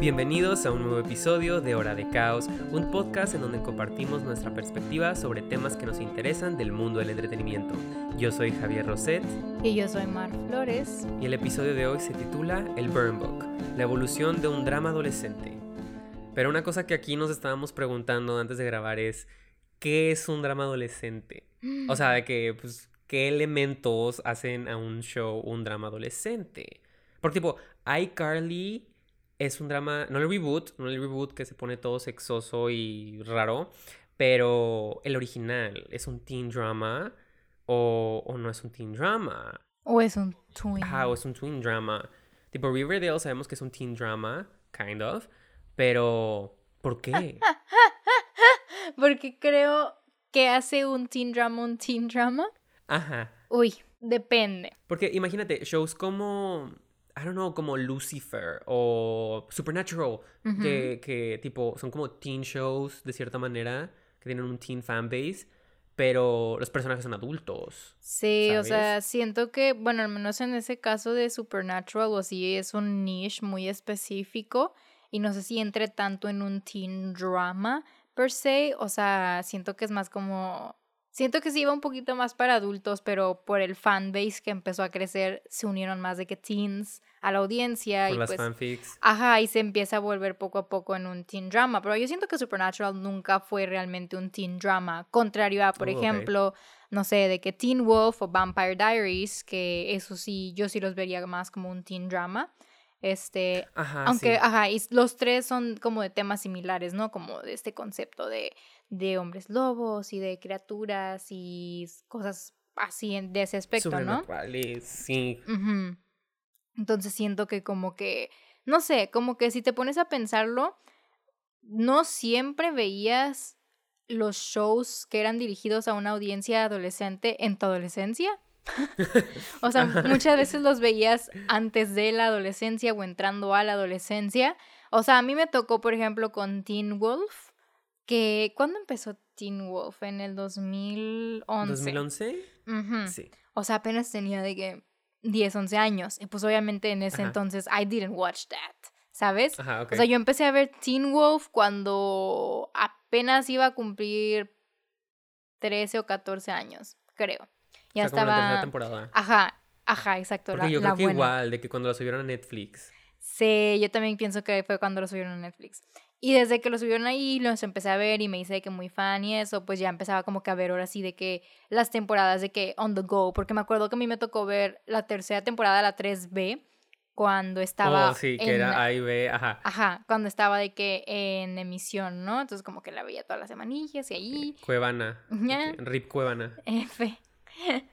Bienvenidos a un nuevo episodio de Hora de Caos, un podcast en donde compartimos nuestra perspectiva sobre temas que nos interesan del mundo del entretenimiento. Yo soy Javier Roset. Y yo soy Mar Flores. Y el episodio de hoy se titula El Burn Book, la evolución de un drama adolescente. Pero una cosa que aquí nos estábamos preguntando antes de grabar es, ¿qué es un drama adolescente? O sea, de que, pues, ¿qué elementos hacen a un show un drama adolescente? Porque tipo, iCarly es un drama, no el reboot, no el reboot que se pone todo sexoso y raro, pero el original es un teen drama o, o no es un teen drama. O es un twin. Ajá, o es un twin drama. Tipo Riverdale sabemos que es un teen drama, kind of, pero ¿por qué? Porque creo que hace un teen drama un teen drama. Ajá. Uy, depende. Porque imagínate, shows como I don't know, como Lucifer o Supernatural, que, que tipo son como teen shows de cierta manera, que tienen un teen fanbase, pero los personajes son adultos. Sí, o sea, siento que, bueno, al menos en ese caso de Supernatural o así es un niche muy específico y no sé si entre tanto en un teen drama per se, o sea, siento que es más como Siento que sí iba un poquito más para adultos, pero por el fanbase que empezó a crecer, se unieron más de que teens a la audiencia. Por y las pues, fanfics. Ajá, y se empieza a volver poco a poco en un teen drama. Pero yo siento que Supernatural nunca fue realmente un teen drama. Contrario a, por Oh, ejemplo, no sé, de que Teen Wolf o Vampire Diaries, que eso sí, yo sí los vería más como un teen drama. Este, Ajá, aunque, sí. ajá, y los tres son como de temas similares, ¿no? Como de este concepto de, de hombres lobos y de criaturas y cosas así en- de ese aspecto, ¿no? Sí. Ujú. Entonces siento que como que, no sé, como que si te pones a pensarlo, no siempre veías los shows que eran dirigidos a una audiencia adolescente en tu adolescencia. o sea, muchas veces los veías antes de la adolescencia o entrando a la adolescencia. O sea, a mí me tocó, por ejemplo, con Teen Wolf, que ¿cuándo empezó Teen Wolf? En el 2011. ¿2011? Ujú. Sí. O sea, apenas tenía de que 10, 11 años. Y pues obviamente en ese Ajá. entonces I didn't watch that, ¿sabes? Ajá, ok. O sea, yo empecé a ver Teen Wolf cuando apenas iba a cumplir 13 o 14 años, creo. Ya o sea, como la tercera estaba... temporada. Ajá, ajá, exacto. Porque la, yo la creo que buena. igual, de que cuando la subieron a Netflix. Sí, yo también pienso que fue cuando lo subieron a Netflix. Y desde que lo subieron ahí, los empecé a ver y me hice de que muy fan y eso, pues ya empezaba como que a ver ahora sí de que las temporadas de que on the go, porque me acuerdo que a mí me tocó ver la tercera temporada, la 3B, cuando estaba oh, sí, que en- era A y B, ajá. Ajá, cuando estaba de que en emisión, ¿no? Entonces como que la veía todas las semanillas y ahí, Cuevana. Ya. que- Rip Cuevana. F.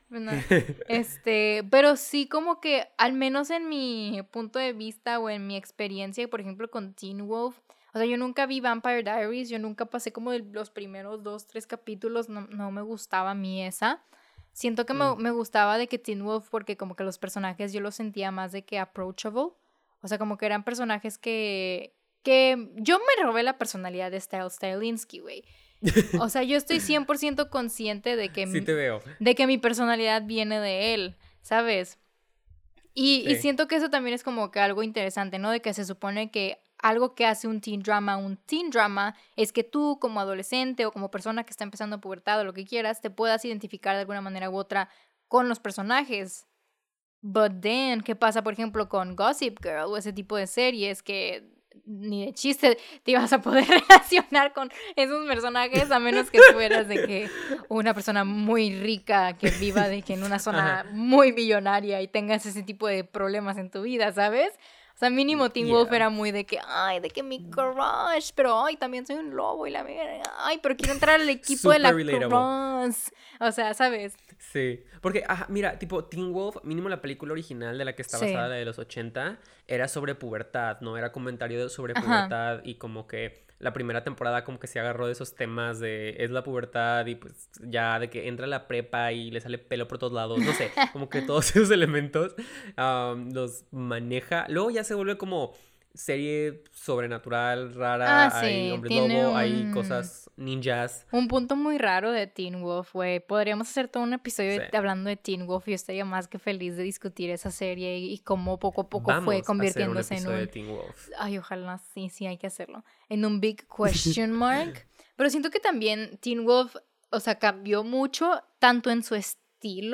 No, Este, pero sí como que al menos en mi punto de vista o en mi experiencia, por ejemplo, con Teen Wolf, o sea, yo nunca vi Vampire Diaries, yo nunca pasé como de los primeros dos, tres capítulos, no, no me gustaba a mí esa. Siento que me, Mm. me gustaba de que Teen Wolf porque como que los personajes yo los sentía más de que approachable, o sea, como que eran personajes que, que yo me robé la personalidad de Style Stylinsky, güey. O sea, yo estoy 100% consciente de que Sí te veo. de que mi personalidad viene de él, ¿sabes? Y, siento que eso también es como que algo interesante, ¿no? De que se supone que algo que hace un teen drama un teen drama es que tú como adolescente o como persona que está empezando pubertad o lo que quieras, te puedas identificar de alguna manera u otra con los personajes. But then, ¿qué pasa, por ejemplo, con Gossip Girl o ese tipo de series que ni de chiste te ibas a poder relacionar con esos personajes a menos que fueras de que una persona muy rica que viva de que en una zona Ajá. muy millonaria y tengas ese tipo de problemas en tu vida, ¿sabes? O sea, mínimo Teen Wolf Yeah. era muy de que, ay, de que mi crush, pero ay, también soy un lobo y la mierda, ay, pero quiero entrar al equipo de la relatable. crush. O sea, ¿sabes? Sí, porque, ajá, mira, tipo, Teen Wolf, mínimo la película original de la que está Sí. basada, la de los 80, era sobre pubertad, ¿no? Era comentario sobre Ajá. pubertad y como que la primera temporada como que se agarró de esos temas de es la pubertad y pues ya de que entra la prepa y le sale pelo por todos lados, no sé, como que todos esos elementos los maneja. Luego ya se vuelve como serie sobrenatural, rara, Ah, hay hombres lobo, hay cosas ninjas. Un punto muy raro de Teen Wolf, güey. Podríamos hacer todo un episodio de- hablando de Teen Wolf. Yo estaría más que feliz de discutir esa serie y, y cómo poco a poco Vamos fue a hacer un convirtiéndose en un... de Teen Wolf. Ay, ojalá, sí, sí, hay que hacerlo. En un big question mark. Pero siento que también Teen Wolf, o sea, cambió mucho, tanto en su estilo,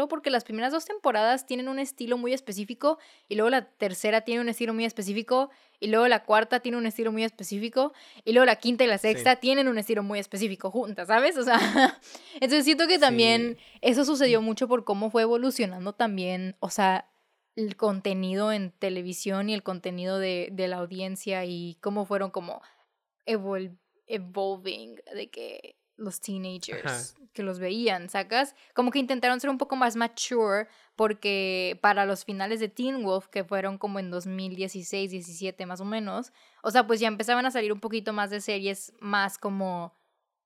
porque las primeras dos temporadas tienen un estilo muy específico, y luego la tercera tiene un estilo muy específico, y luego la cuarta tiene un estilo muy específico, y luego la quinta y la sexta tienen un estilo muy específico juntas, ¿sabes? O sea, entonces siento que también eso sucedió mucho por cómo fue evolucionando también, o sea, el contenido en televisión y el contenido de, de la audiencia y cómo fueron como evol- evolving de que los teenagers que los veían, ¿sacas? Como que intentaron ser un poco más mature porque para los finales de Teen Wolf, que fueron como en 2016, 17 más o menos, o sea, pues ya empezaban a salir un poquito más de series más como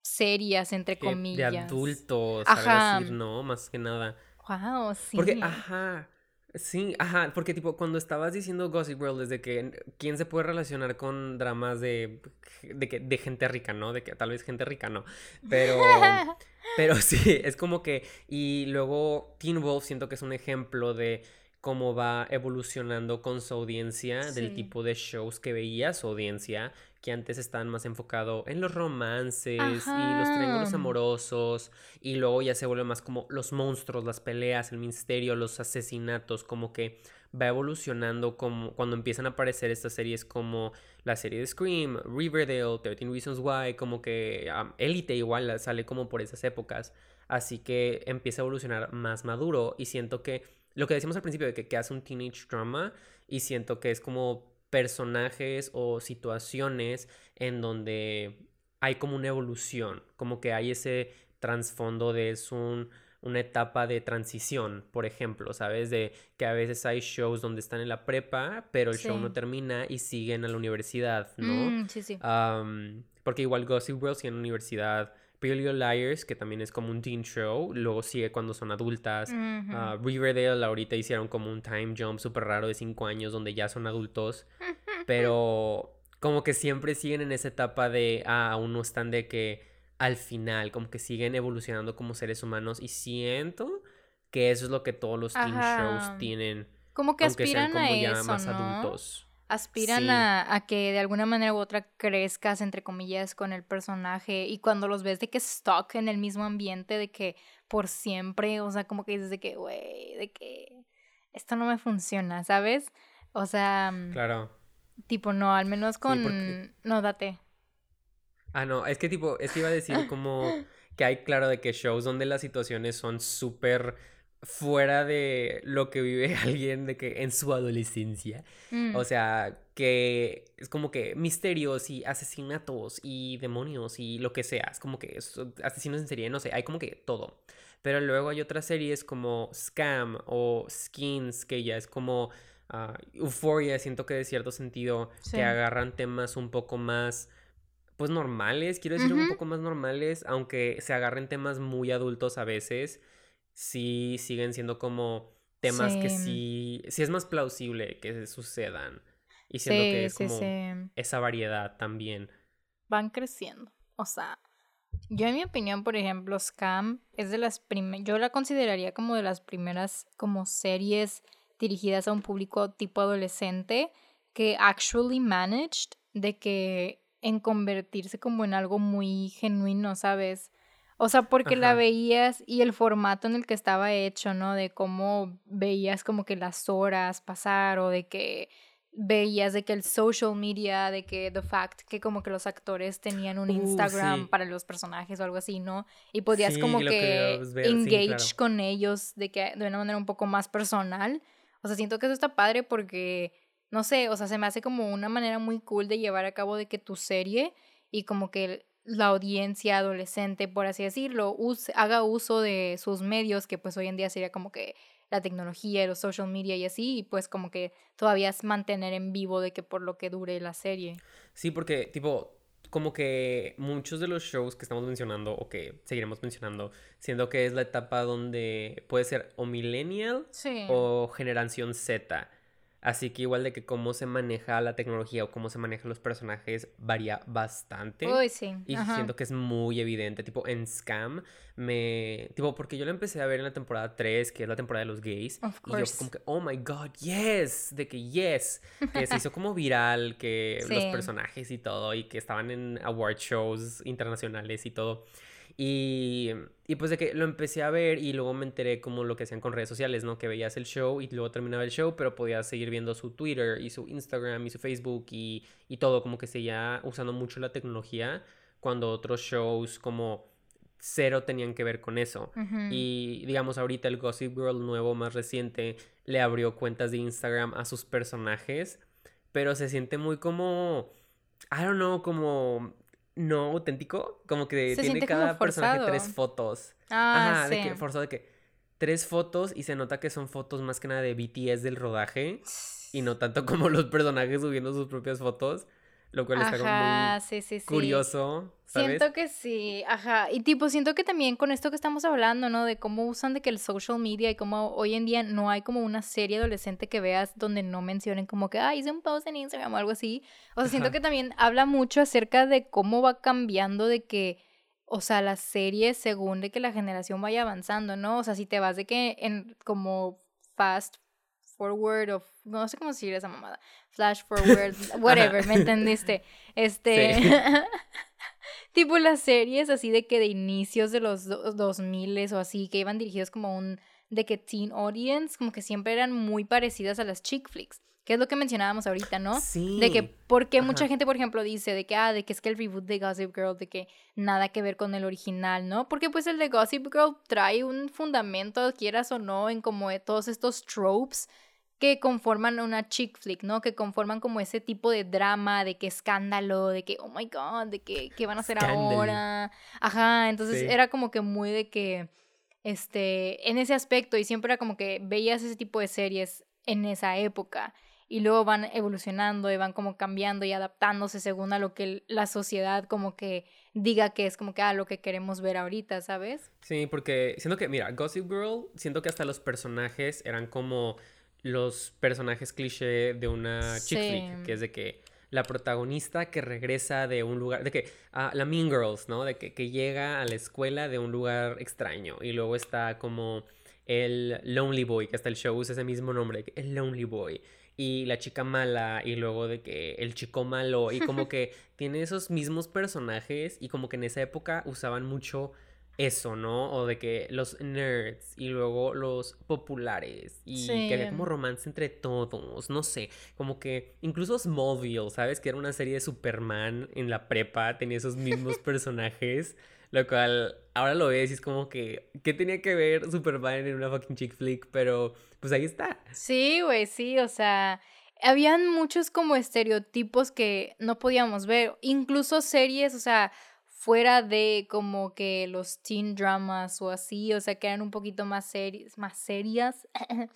serias, entre comillas. De adultos, Ajá. algo así, ¿no? Más que nada. Wow, sí. Porque, ajá, sí, ajá, porque tipo, cuando estabas diciendo Gossip Girl, desde que, ¿quién se puede relacionar con dramas de, de, que, de gente rica, ¿no? De que tal vez gente rica, ¿no? Pero, pero sí, es como que, y luego Teen Wolf siento que es un ejemplo de cómo va evolucionando con su audiencia, del tipo de shows que veía su audiencia, que antes estaban más enfocado en los romances y los triángulos amorosos, y luego ya se vuelve más como los monstruos, las peleas, el misterio, los asesinatos, como que va evolucionando como cuando empiezan a aparecer estas series como la serie de Scream, Riverdale, 13 Reasons Why, como que um, Elite igual sale como por esas épocas, así que empieza a evolucionar más maduro y siento que lo que decíamos al principio de que, que hace un teenage drama y siento que es como personajes o situaciones en donde hay como una evolución, como que hay ese trasfondo de es un, una etapa de transición, por ejemplo, ¿sabes? De que a veces hay shows donde están en la prepa, pero el show no termina y siguen a la universidad, ¿no? Mm, sí, sí. Am, porque igual Gossip Girl sigue en la universidad, Pretty Little Liars, que también es como un teen show, luego sigue cuando son adultas. Ujú. Ah, Riverdale ahorita hicieron como un time jump súper raro de 5 años donde ya son adultos, pero como que siempre siguen en esa etapa de, ah, aún no están de que al final, como que siguen evolucionando como seres humanos y siento que eso es lo que todos los teen Ajá. shows tienen, Como que aunque sean aspiran como a ya eso, más ¿no? adultos. Aspiran Sí. a, a que de alguna manera u otra crezcas, entre comillas, con el personaje. Y cuando los ves de que stuck en el mismo ambiente, de que por siempre, o sea, como que dices de que, güey, de que esto no me funciona, ¿sabes? O sea, mm, Claro. tipo, no, al menos con... porque- No, date. Ah, no, es que tipo, es que iba a decir como que hay claro de que shows donde las situaciones son súper fuera de lo que vive alguien de que en su adolescencia. Mm, O sea, que es como que misterios y asesinatos y demonios y lo que sea. Es como que es- asesinos en serie, no sé, hay como que todo. Pero luego hay otras series como Scam o Skins, que ya es como ah, Euphoria, siento que de cierto sentido, Sí. que agarran temas un poco más, pues normales, quiero decir un poco más normales, aunque se agarren temas muy adultos a veces, sí siguen siendo como temas que Sí. sí, es más plausible que sucedan. Y siento que sí, es sí, como esa variedad también. van creciendo. O sea, yo en mi opinión, por ejemplo, Scam es de las primeras, yo la consideraría como de las primeras como series dirigidas a un público tipo adolescente que actually managed de que en convertirse como en algo muy genuino, ¿sabes? O sea, porque la veías y el formato en el que estaba hecho, ¿no? De cómo veías como que las horas pasar o de que veías de que el social media, de que the fact que como que los actores tenían un Uh, Instagram sí. para los personajes o algo así, ¿no? Y podías Sí, como que sí, engage claro. con ellos de que de una manera un poco más personal. O sea, siento que eso está padre porque no sé, o sea, se me hace como una manera muy cool de llevar a cabo de que tu serie y como que la audiencia adolescente, por así decirlo, use- haga uso de sus medios, que pues hoy en día sería como que la tecnología y los social media y así, y pues como que todavía es mantener en vivo de que por lo que dure la serie. Sí, porque tipo, como que muchos de los shows que estamos mencionando o que seguiremos mencionando, siendo que es la etapa donde puede ser o millennial Sí. o generación Z. Así que igual de que cómo se maneja la tecnología o cómo se manejan los personajes varía bastante. Uy, sí. Y ajá. siento que es muy evidente, tipo en Scam, me... Tipo, porque yo la empecé a ver en la temporada 3, que es la temporada de los gays. Of Y yo como que, oh my god, yes, de que yes, que se hizo como viral, que los personajes y todo, y que estaban en award shows internacionales y todo. Y, y pues de que lo empecé a ver y luego me enteré como lo que hacían con redes sociales, ¿no? Que veías el show y luego terminaba el show, pero podías seguir viendo su Twitter y su Instagram y su Facebook y, y todo, como que seguía usando mucho la tecnología cuando otros shows como cero tenían que ver con eso. Y digamos, ahorita el Gossip Girl nuevo, más reciente, le abrió cuentas de Instagram a sus personajes, pero se siente muy como, I don't know, como no auténtico, como que Se tiene cada personaje tres fotos. Ah, Ajá, sí. de que forzado de que tres fotos y se nota que son fotos más que nada de BTS del rodaje y no tanto como los personajes subiendo sus propias fotos, lo cual está como muy sí, sí, sí. curioso, ¿sabes? Siento que sí, ajá. Y tipo, siento que también con esto que estamos hablando, ¿no? De cómo usan de que el social media y cómo hoy en día no hay como una serie adolescente que veas donde no mencionen como que, ah, hice un post en Instagram o algo así. O sea, siento Ajá. que también habla mucho acerca de cómo va cambiando de que, o sea, las series según de que la generación vaya avanzando, ¿no? O sea, si te vas de que en como fast forward o no sé cómo decir esa mamada, flash forward, whatever, ¿me entendiste? Este, Sí. tipo las series así de que de inicios de los do- 2000 o así, que iban dirigidos como un, de que teen audience, como que siempre eran muy parecidas a las chick flicks, que es lo que mencionábamos ahorita, ¿no? Sí. De que, porque mucha Ajá. gente, por ejemplo, dice de que, ah, de que es que el reboot de Gossip Girl, de que nada que ver con el original, ¿no? Porque pues el de Gossip Girl trae un fundamento, quieras o no, en como de todos estos tropes que conforman una chick flick, ¿no? Que conforman como ese tipo de drama, de que escándalo, de que, oh my god, de que, ¿qué van a hacer Scandal. ahora? Ajá, entonces Sí. era como que muy de que, este, en ese aspecto, y siempre era como que veías ese tipo de series en esa época y luego van evolucionando y van como cambiando y adaptándose según a lo que la sociedad como que diga que es como que a lo que queremos ver ahorita, ¿sabes? Sí, porque siento que, mira, Gossip Girl, siento que hasta los personajes eran como los personajes cliché de una chick flick, Sí. que es de que la protagonista que regresa de un lugar, de que ah, la Mean Girls, ¿no? De que, que llega a la escuela de un lugar extraño y luego está como el Lonely Boy, que hasta el show usa ese mismo nombre, el Lonely Boy. Y la chica mala, y luego de que el chico malo, y como que tiene esos mismos personajes, y como que en esa época usaban mucho eso, ¿no? O de que los nerds y luego los populares y que había como romance entre todos, no sé, como que incluso Smallville, ¿sabes? Que era una serie de Superman en la prepa, tenía esos mismos personajes, lo cual ahora lo ves y es como que, ¿qué tenía que ver Superman en una fucking chick flick? Pero pues ahí está. Sí, güey, sí, o sea, habían muchos como estereotipos que no podíamos ver, incluso series, o sea, fuera de como que los teen dramas o así, o sea, que eran un poquito más serias, más serias,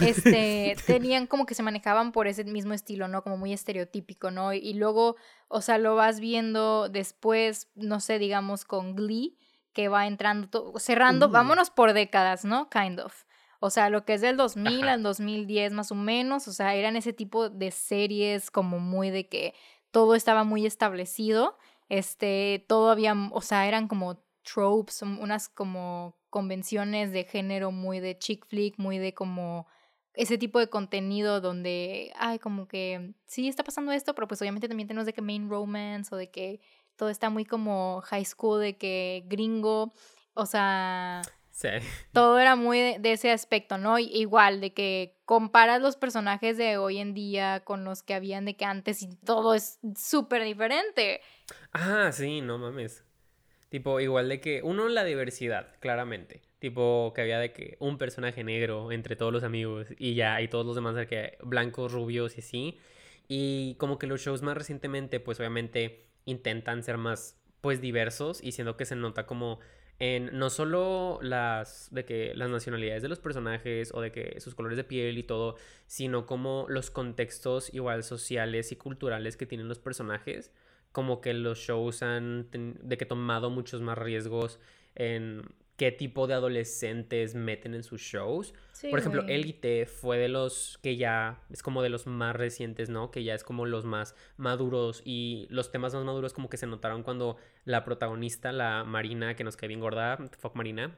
este, tenían como que se manejaban por ese mismo estilo, ¿no? Como muy estereotípico, ¿no? Y luego, o sea, lo vas viendo después, no sé, digamos con Glee, que va entrando, cerrando, Uh. vámonos por décadas, ¿no? Kind of. O sea, lo que es del 2000 Ajá. al 2010 más o menos, o sea, eran ese tipo de series como muy de que todo estaba muy establecido, este, todo había, o sea, eran como tropes, unas como convenciones de género muy de chick flick, muy de como ese tipo de contenido donde, ay, como que sí está pasando esto, pero pues obviamente también tenemos de que main romance o de que todo está muy como high school, de que gringo, o sea, Sí. todo era muy de, de ese aspecto, ¿no? Igual, de que comparas los personajes de hoy en día con los que habían de que antes y todo es súper diferente. Ah, sí, no mames. Tipo, igual de que, uno, la diversidad, claramente. Tipo, que había de que un personaje negro entre todos los amigos y ya, y todos los demás de que blancos, rubios y así. Y como que los shows más recientemente, pues obviamente intentan ser más, pues, diversos y siendo que se nota como en no solo las de que las nacionalidades de los personajes o de que sus colores de piel y todo, sino como los contextos igual sociales y culturales que tienen los personajes como que los shows han de que tomado muchos más riesgos en qué tipo de adolescentes meten en sus shows. Por ejemplo, Elite fue de los que ya es como de los más recientes, ¿no? Que ya es como los más maduros y los temas más maduros como que se notaron cuando la protagonista, la Marina, que nos cae bien gorda, fuck Marina,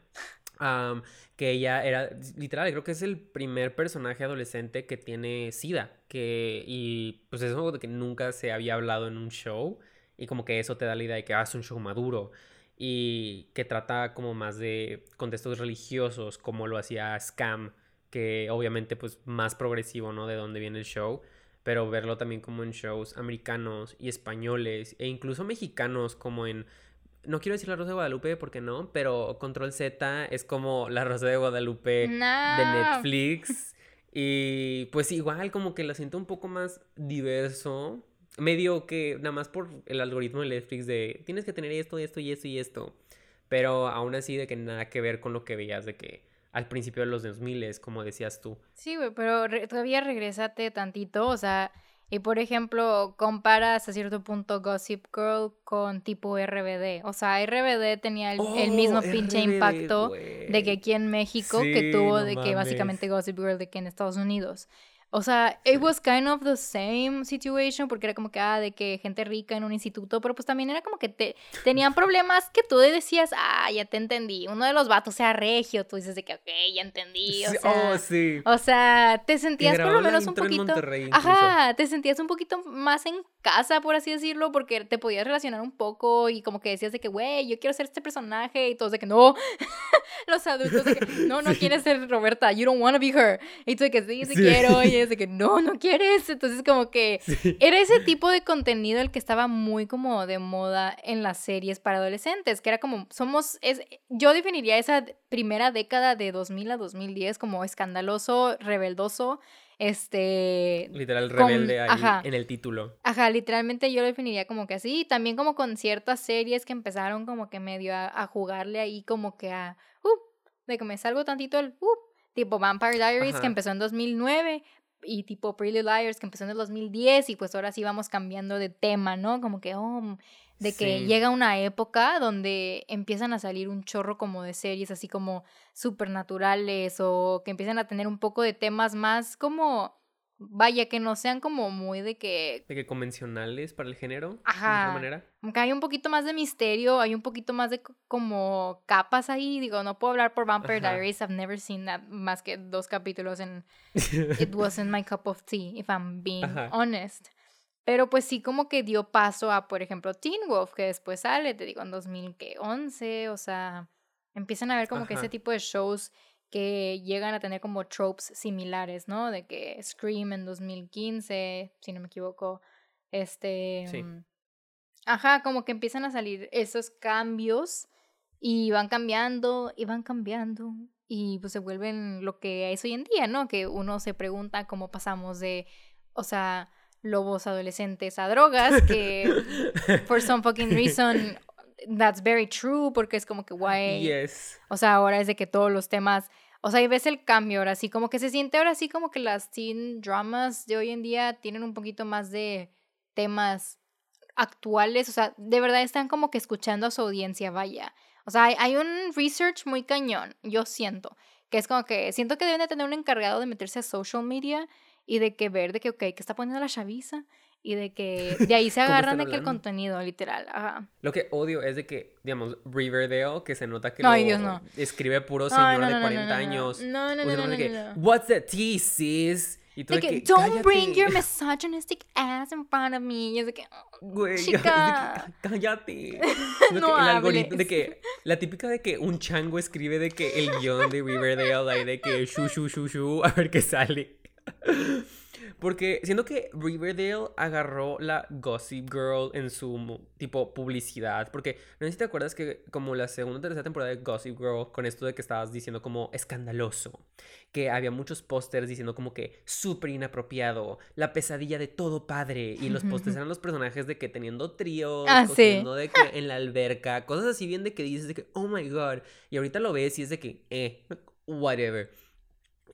que ella era, literal, creo que es el primer personaje adolescente que tiene SIDA, que, y pues es algo de que nunca se había hablado en un show, y como que eso te da la idea de que hace ah, un show maduro, y que trata como más de contextos religiosos, como lo hacía Scam, que obviamente pues más progresivo, ¿no? De dónde viene el show, pero verlo también como en shows americanos y españoles, e incluso mexicanos, como en no quiero decir la Rosa de Guadalupe porque no, pero Control Z es como la Rosa de Guadalupe de Netflix. Y pues igual como que la siento un poco más diverso. Medio que nada más por el algoritmo de Netflix de tienes que tener esto, esto y esto y esto. Pero aún así de que nada que ver con lo que veías de que al principio de los 2000, como decías tú. Sí, güey, pero todavía regresate tantito, o sea, y por ejemplo, comparas a cierto punto Gossip Girl con tipo RBD. O sea, RBD tenía el, mismo oh, pinche impacto de que aquí en México que tuvo de que básicamente Gossip Girl de que en Estados Unidos. O sea, it was kind of the same situation porque era como que, ah, de que gente rica en un instituto, pero pues también era como que te, tenían problemas que tú decías, ah, ya te entendí. Uno de los vatos sea regio, tú dices de que, ok, ya entendí. O sea, oh, sí. O sea, te sentías por lo menos un poquito. ajá, te sentías un poquito más en casa, por así decirlo, porque te podías relacionar un poco y como que decías de que, güey, yo quiero ser este personaje y todos de que no. Los adultos de que, no, no quieres ser Roberta, you don't want to be her. Y tú de que sí, sí, quiero. Y de que no, no quieres. Entonces como que era ese tipo de contenido el que estaba muy como de moda en las series para adolescentes, que era como, somos, es, yo definiría esa primera década de 2000 a 2010 como escandaloso, rebeldoso, este... Literal rebelde ahí en el título. Ajá, literalmente yo lo definiría como que así, también como con ciertas series que empezaron como que medio a, jugarle ahí como que a, uh, de que me salgo tantito el, uh, tipo Vampire Diaries que empezó en 2009, y tipo Pretty Liars que empezó en el 2010 y pues ahora sí vamos cambiando de tema, ¿no? Como que, oh, de que llega una época donde empiezan a salir un chorro como de series así como supernaturales o que empiezan a tener un poco de temas más como vaya, que no sean como muy de que... De que convencionales para el género. Ajá. De manera. Aunque hay un poquito más de misterio, hay un poquito más de como capas ahí. Digo, no puedo hablar por Vampire Diaries. I've never seen that más que dos capítulos en... It wasn't my cup of tea, if I'm being honest. Pero pues sí como que dio paso a, por ejemplo, Teen Wolf, que después sale, te digo, en 2011. O sea, empiezan a ver como que ese tipo de shows que llegan a tener como tropes similares, ¿no? De que Scream en 2015, si no me equivoco, este... Mm, ajá, como que empiezan a salir esos cambios y van cambiando y van cambiando y pues se vuelven lo que es hoy en día, ¿no? Que uno se pregunta cómo pasamos de, o sea, lobos adolescentes a drogas, que for some fucking reason that's very true, porque es como que guay. Yes. O sea, ahora es de que todos los temas o sea, y ves el cambio ahora sí, como que se siente ahora sí como que las teen dramas de hoy en día tienen un poquito más de temas actuales, o sea, de verdad están como que escuchando a su audiencia, vaya. O sea, hay, un research muy cañón, yo siento, que es como que siento que deben de tener un encargado de meterse a social media y de que ver de que, ok, ¿qué está poniendo la chaviza? Y de que de ahí se agarran de que el contenido, literal. Ajá. Lo que odio es de que, digamos, Riverdale, que se nota que no, lo escribe puro señor de 40 años. No, no, no, no, no, What's the tea, sis? Y tú de que, don't bring your misogynistic ass in front of me. Y es de que, Güey, chica. cállate. no el algoritmo de que la típica de que un chango escribe de que el guion de Riverdale hay de que shu shu shu shu a ver qué sale. Porque siento que Riverdale agarró la Gossip Girl en su tipo publicidad. Porque no sé si te acuerdas que como la segunda o tercera temporada de Gossip Girl, con esto de que estabas diciendo como escandaloso, que había muchos pósters diciendo como que súper inapropiado, la pesadilla de todo padre. Y los pósters eran los personajes de que teniendo tríos, ah, de que en la alberca, cosas así bien de que dices de que, oh my god. Y ahorita lo ves y es de que, eh, whatever.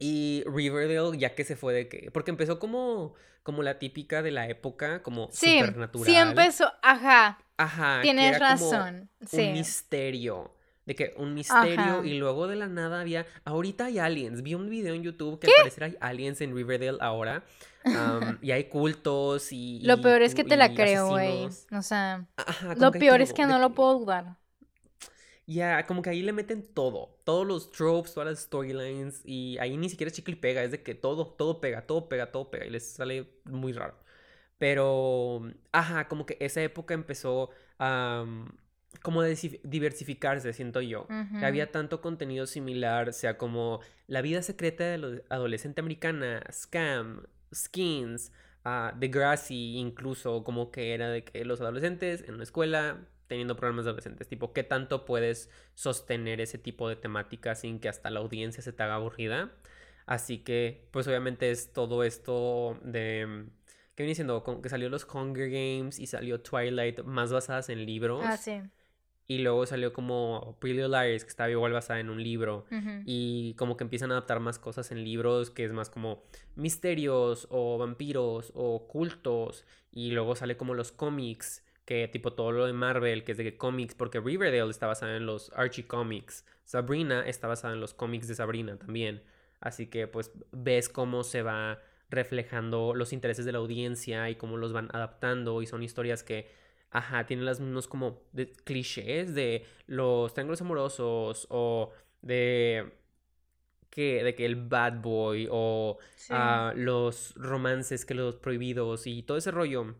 Y Riverdale, ya que se fue de que. Porque empezó como, como la típica de la época, como sí, supernatural. Sí, empezó, ajá. Ajá. Tienes razón. sí. Un misterio. De que un misterio y luego de la nada había... Ahorita hay aliens. Vi un video en YouTube que al parecer hay aliens en Riverdale ahora. y hay cultos y... Lo peor es que te la creo, güey. O sea... lo peor es que no lo puedo dudar. Ya, como que ahí le meten todo, todos los tropes, todas las storylines, y ahí ni siquiera chicle y pega, es de que todo, todo pega, todo pega, todo pega, y les sale muy raro. Pero, ajá, como que esa época empezó a como diversificarse, siento yo. Había tanto contenido similar, sea como La vida secreta de la adolescente americana, Scam, Skins, uh, Degrassi, incluso como que era de que los adolescentes en una escuela teniendo problemas de adolescentes, tipo, ¿qué tanto puedes sostener ese tipo de temática sin que hasta la audiencia se te haga aburrida? Así que, pues obviamente es todo esto de... ¿Qué viene diciendo? Que salió los Hunger Games y salió Twilight más basadas en libros. Ah, sí. Y luego salió como Pretty Liars, que estaba igual basada en un libro. Y como que empiezan a adaptar más cosas en libros, que es más como misterios o vampiros o cultos. Y luego sale como los cómics que tipo todo lo de Marvel, que es de cómics, porque Riverdale está basada en los Archie Comics, Sabrina está basada en los cómics de Sabrina también, así que pues ves cómo se va reflejando los intereses de la audiencia y cómo los van adaptando y son historias que, ajá, tienen las mismos como de clichés de los triángulos amorosos o de que, de que el bad boy o ah, los romances que los prohibidos y todo ese rollo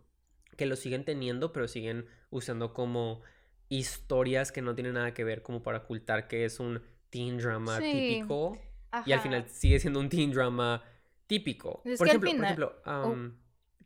que lo siguen teniendo, pero siguen usando como historias que no tienen nada que ver como para ocultar que es un teen drama típico. Y al final sigue siendo un teen drama típico. por, ejemplo, por ejemplo, oh.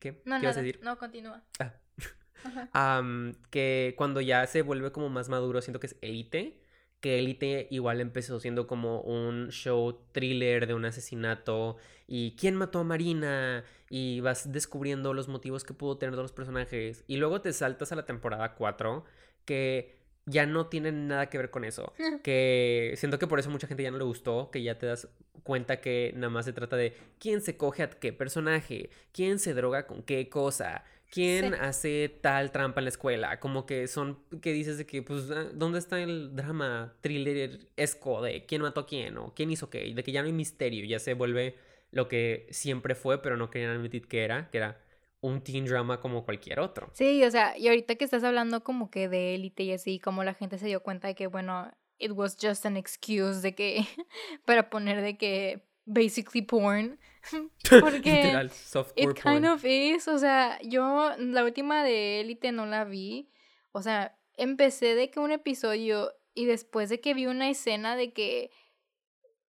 ¿qué? No, ¿Qué vas a decir? No, continúa. Ah. que cuando ya se vuelve como más maduro, siento que es Elite que Elite igual empezó siendo como un show thriller de un asesinato y quién mató a Marina y vas descubriendo los motivos que pudo tener los personajes. Y luego te saltas a la temporada 4 que ya no tienen nada que ver con eso, que siento que por eso mucha gente ya no le gustó, que ya te das cuenta que nada más se trata de quién se coge a qué personaje, quién se droga con qué cosa, ¿Quién hace tal trampa en la escuela? Como que son, que dices de que, pues, ah, ¿dónde está el drama thriller esco de quién mató a quién o quién hizo qué? De que ya no hay misterio, ya se vuelve lo que siempre fue, pero no querían admitir que era, que era un teen drama como cualquier otro. Sí, o sea, y ahorita que estás hablando como que de élite y así, como la gente se dio cuenta de que, bueno, it was just an excuse de que, para poner de que basically porn. Porque it kind of is, o sea, yo la última de Élite no la vi. O sea, empecé de que un episodio y después de que vi una escena de que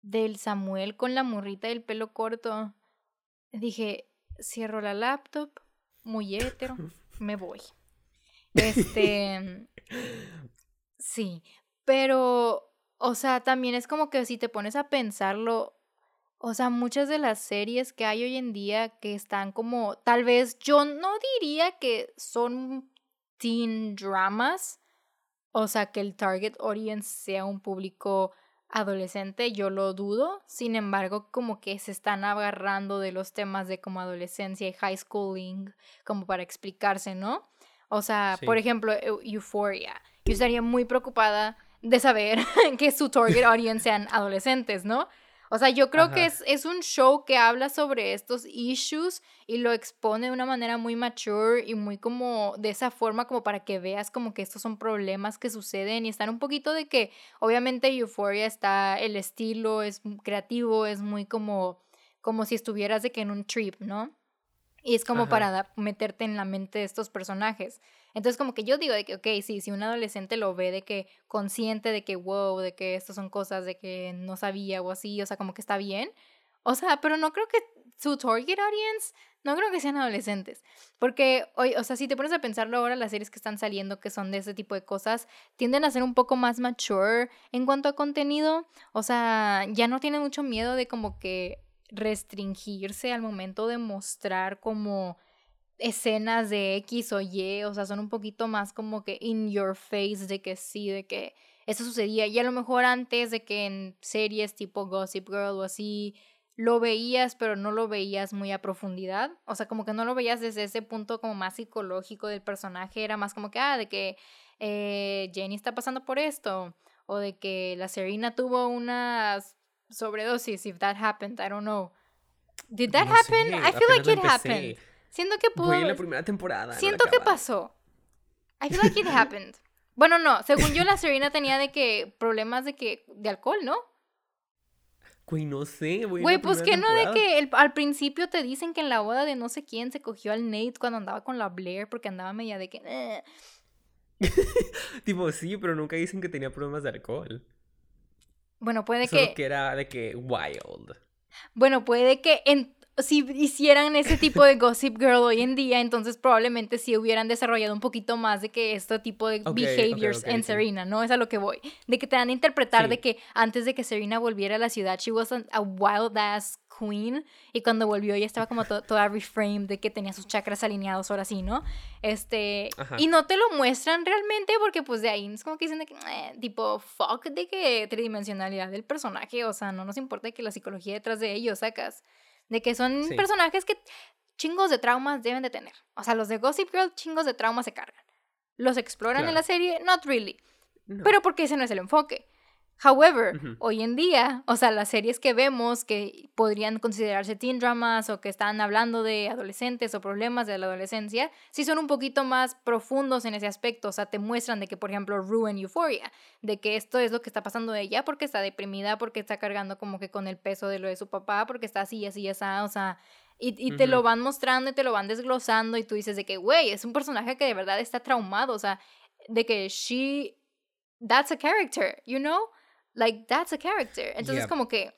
del Samuel con la morrita del pelo corto, dije, cierro la laptop, muy hétero, me voy. Este, sí, pero, o sea, también es como que si te pones a pensarlo, o sea, muchas de las series que hay hoy en día que están como, tal vez yo no diría que son teen dramas, o sea, que el target audience sea un público adolescente, yo lo dudo. Sin embargo, como que se están agarrando de los temas de como adolescencia y high schooling, como para explicarse, ¿no? O sea, por ejemplo, Euphoria. Yo estaría muy preocupada de saber que su target audience sean adolescentes, ¿no? O sea, yo creo que es, es, un show que habla sobre estos issues y lo expone de una manera muy mature y muy como de esa forma como para que veas como que estos son problemas que suceden y están un poquito de que obviamente Euphoria está, el estilo es creativo, es muy como, como si estuvieras de que en un trip, ¿no? Y es como para meterte en la mente de estos personajes. Entonces, como que yo digo de que, ok, sí, si un adolescente lo ve de que consciente de que, wow, de que estas son cosas de que no sabía o así, o sea, como que está bien. O sea, pero no creo que su target audience, no creo que sean adolescentes. Porque, hoy, o sea, si te pones a pensarlo ahora, las series que están saliendo que son de ese tipo de cosas, tienden a ser un poco más mature en cuanto a contenido. O sea, ya no tienen mucho miedo de como que restringirse al momento de mostrar como escenas de X o Y, o sea, son un poquito más como que in your face de que sí, de que eso sucedía. Y a lo mejor antes de que en series tipo Gossip Girl o así lo veías, pero no lo veías muy a profundidad. O sea, como que no lo veías desde ese punto como más psicológico del personaje. Era más como que, ah, de que eh, Jenny está pasando por esto. o de que la Serena tuvo una sobredosis, if that happened, I don't know. Did that happen? I feel like it happened. Siento que pudo. En la primera temporada. Siento que pasó. I feel like it happened. Bueno, no, según yo la Serena tenía de que problemas de que de alcohol, ¿no? Güey, no sé, güey. Güey, pues que no de que al principio te dicen que en la boda de no sé quién se cogió al Nate cuando andaba con la Blair porque andaba media de que... Eh". tipo, sí, pero nunca dicen que tenía problemas de alcohol. Bueno, puede Solo que... que era de que wild. Bueno, puede que en si hicieran ese tipo de Gossip Girl hoy en día, entonces probablemente sí hubieran desarrollado un poquito más de que este tipo de behaviors en Serena, ¿no? Es a lo que voy. De que te dan a interpretar de que antes de que Serena volviera a la ciudad, she was a, wild ass queen y cuando volvió ella estaba como toda reframed de que tenía sus chakras alineados ahora sí, ¿no? Este, y no te lo muestran realmente porque pues de ahí es como que dicen de que eh, tipo fuck de que tridimensionalidad del personaje, o sea, no nos importa que la psicología detrás de ellos sacas. De que son personajes que chingos de traumas deben de tener. O sea, los de Gossip Girl, chingos de traumas se cargan. ¿Los exploran en la serie? Not really. Pero porque ese no es el enfoque. However, hoy en día, o sea, las series que vemos que podrían considerarse teen dramas o que están hablando de adolescentes o problemas de la adolescencia, sí son un poquito más profundos en ese aspecto. O sea, te muestran de que, por ejemplo, Ruin Euphoria, de que esto es lo que está pasando de ella porque está deprimida, porque está cargando como que con el peso de lo de su papá, porque está así, así, así, o sea, y, y te lo van mostrando y te lo van desglosando y tú dices de que, güey, es un personaje que de verdad está traumado, o sea, de que she, that's a character, you know? Like that's a character. Entonces como que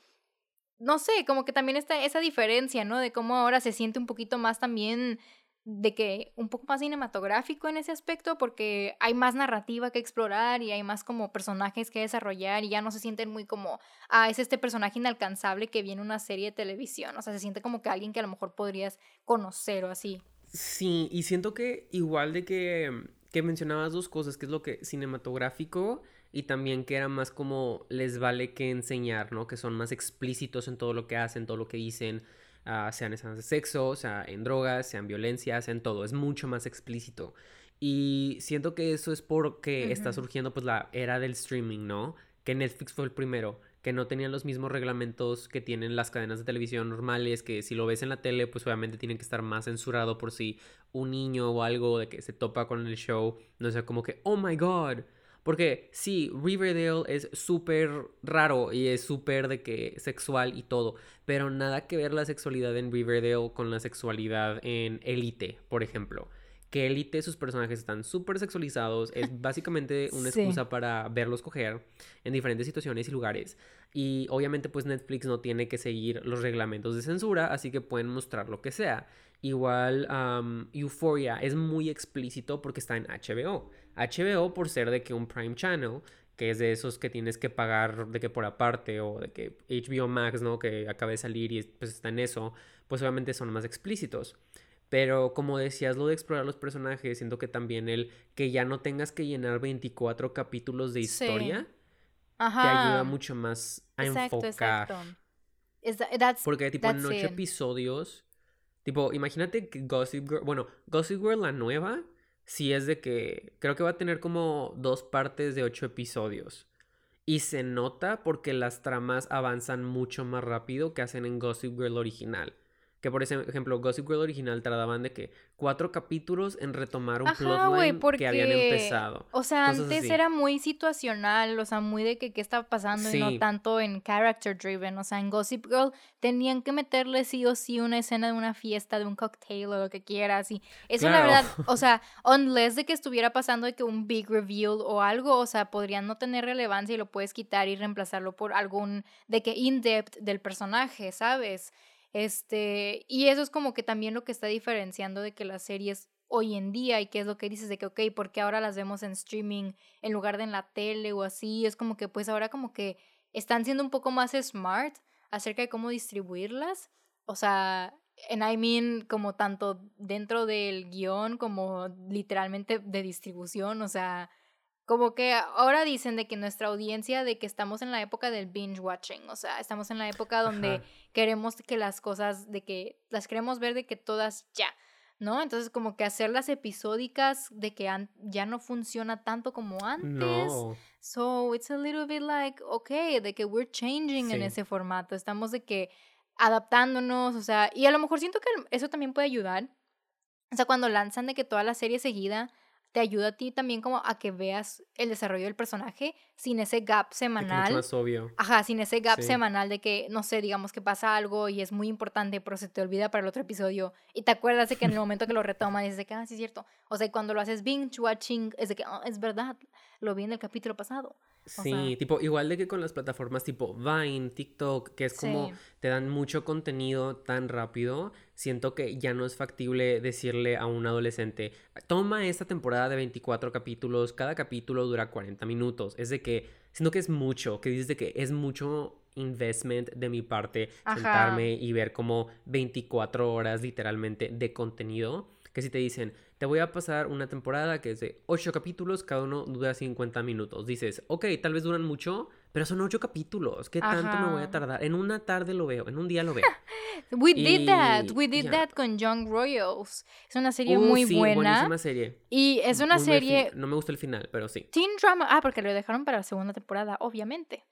no sé, como que también está esa diferencia, ¿no? De cómo ahora se siente un poquito más también de que un poco más cinematográfico en ese aspecto porque hay más narrativa que explorar y hay más como personajes que desarrollar y ya no se sienten muy como, ah, es este personaje inalcanzable que viene una serie de televisión, o sea, se siente como que alguien que a lo mejor podrías conocer o así. Sí, y siento que igual de que, que mencionabas dos cosas, que es lo que cinematográfico y también que era más como les vale que enseñar, ¿no? Que son más explícitos en todo lo que hacen, todo lo que dicen, uh, sean escenas de sexo, sea en drogas, sean violencia, en todo, es mucho más explícito. Y siento que eso es porque está surgiendo pues la era del streaming, ¿no? Que Netflix fue el primero, que no tenían los mismos reglamentos que tienen las cadenas de televisión normales, que si lo ves en la tele, pues obviamente tienen que estar más censurado por si un niño o algo de que se topa con el show, no sea como que, oh my god, porque sí, Riverdale es súper raro y es súper de que sexual y todo, pero nada que ver la sexualidad en Riverdale con la sexualidad en Elite, por ejemplo. Que Elite, sus personajes están súper sexualizados, es básicamente una excusa para verlos coger en diferentes situaciones y lugares. Y obviamente pues Netflix no tiene que seguir los reglamentos de censura, así que pueden mostrar lo que sea. Igual Euphoria es muy explícito porque está en HBO. HBO por ser de que un Prime Channel, que es de esos que tienes que pagar de que por aparte o de que HBO Max, ¿no? Que acaba de salir y pues está en eso, pues obviamente son más explícitos. Pero como decías, lo de explorar los personajes, siento que también el que ya no tengas que llenar 24 capítulos de historia, te ayuda mucho más a enfocar. Exacto. Porque tipo en ocho episodios, tipo, imagínate que Gossip Girl, bueno, Gossip Girl la nueva, si es de que creo que va a tener como dos partes de ocho episodios. Y se nota porque las tramas avanzan mucho más rápido que hacen en Gossip Girl original. Que por ejemplo, Gossip Girl original tardaban de que cuatro capítulos en retomar un plotline que habían empezado. O sea, antes era muy situacional, o sea, muy de que qué estaba pasando y no tanto en character driven. O sea, en Gossip Girl tenían que meterle sí o sí una escena de una fiesta, de un cocktail o lo que quieras. Y eso la verdad, o sea, unless de que estuviera pasando de que un big reveal o algo, o sea, podrían no tener relevancia y lo puedes quitar y reemplazarlo por algún de que in-depth del personaje, ¿sabes? Este, y eso es como que también lo que está diferenciando de que las series hoy en día y qué es lo que dices de que, ok, porque ahora las vemos en streaming en lugar de en la tele o así? Es como que pues ahora como que están siendo un poco más smart acerca de cómo distribuirlas. O sea, en I mean como tanto dentro del guion como literalmente de distribución, o sea, como que ahora dicen de que nuestra audiencia, de que estamos en la época del binge watching, o sea, estamos en la época donde queremos que las cosas, de que las queremos ver de que todas ya. ¿no? Entonces como que hacerlas episódicas de que ya no funciona tanto como antes. No. So it's a little bit like, okay, de que we're changing en ese formato, estamos de que adaptándonos, o sea, y a lo mejor siento que eso también puede ayudar. O sea, cuando lanzan de que toda la serie seguida, te ayuda a ti también como a que veas el desarrollo del personaje sin ese gap semanal. más obvio. Ajá, sin ese gap semanal de que, no sé, digamos que pasa algo y es muy importante, pero se te olvida para el otro episodio y te acuerdas de que en el momento que lo retomas dices de que, ah, sí es cierto. O sea, cuando lo haces binge watching es de que, oh, es verdad, lo vi en el capítulo pasado. Sí, tipo, igual de que con las plataformas tipo Vine, TikTok, que es como te dan mucho contenido tan rápido, siento que ya no es factible decirle a un adolescente, toma esta temporada de 24 capítulos, cada capítulo dura 40 minutos. Es de que, siento que es mucho, que dices de que es mucho investment de mi parte sentarme y ver como 24 horas literalmente de contenido, que si te dicen, te voy a pasar una temporada que es de 8 capítulos, cada uno dura 50 minutos. Dices, ok, tal vez duran mucho, pero son 8 capítulos. ¿Qué tanto me voy a tardar? En una tarde lo veo, en un día lo veo. We did that. We did that con Young Royals. Es una serie uh, muy sí, buena. buenísima serie. Y es una serie. No me gusta el final, pero sí. Teen drama. Ah, porque lo dejaron para la segunda temporada, obviamente.